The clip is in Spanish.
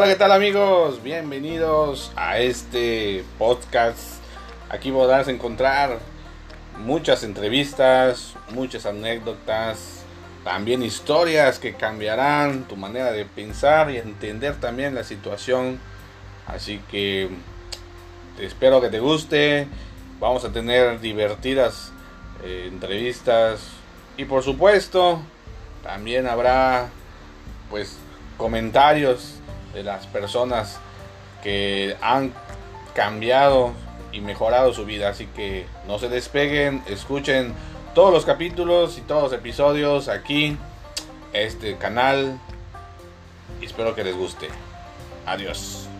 Hola, ¿qué tal amigos? Bienvenidos a este podcast. Aquí podrás encontrar muchas entrevistas, muchas anécdotas, también historias que cambiarán tu manera de pensar y entender también la situación. Así que espero que te guste. Vamos a tener divertidas eh, entrevistas y por supuesto también habrá pues comentarios de las personas que han cambiado y mejorado su vida. Así que no se despeguen, escuchen todos los capítulos y todos los episodios aquí, este canal. Espero que les guste. Adiós.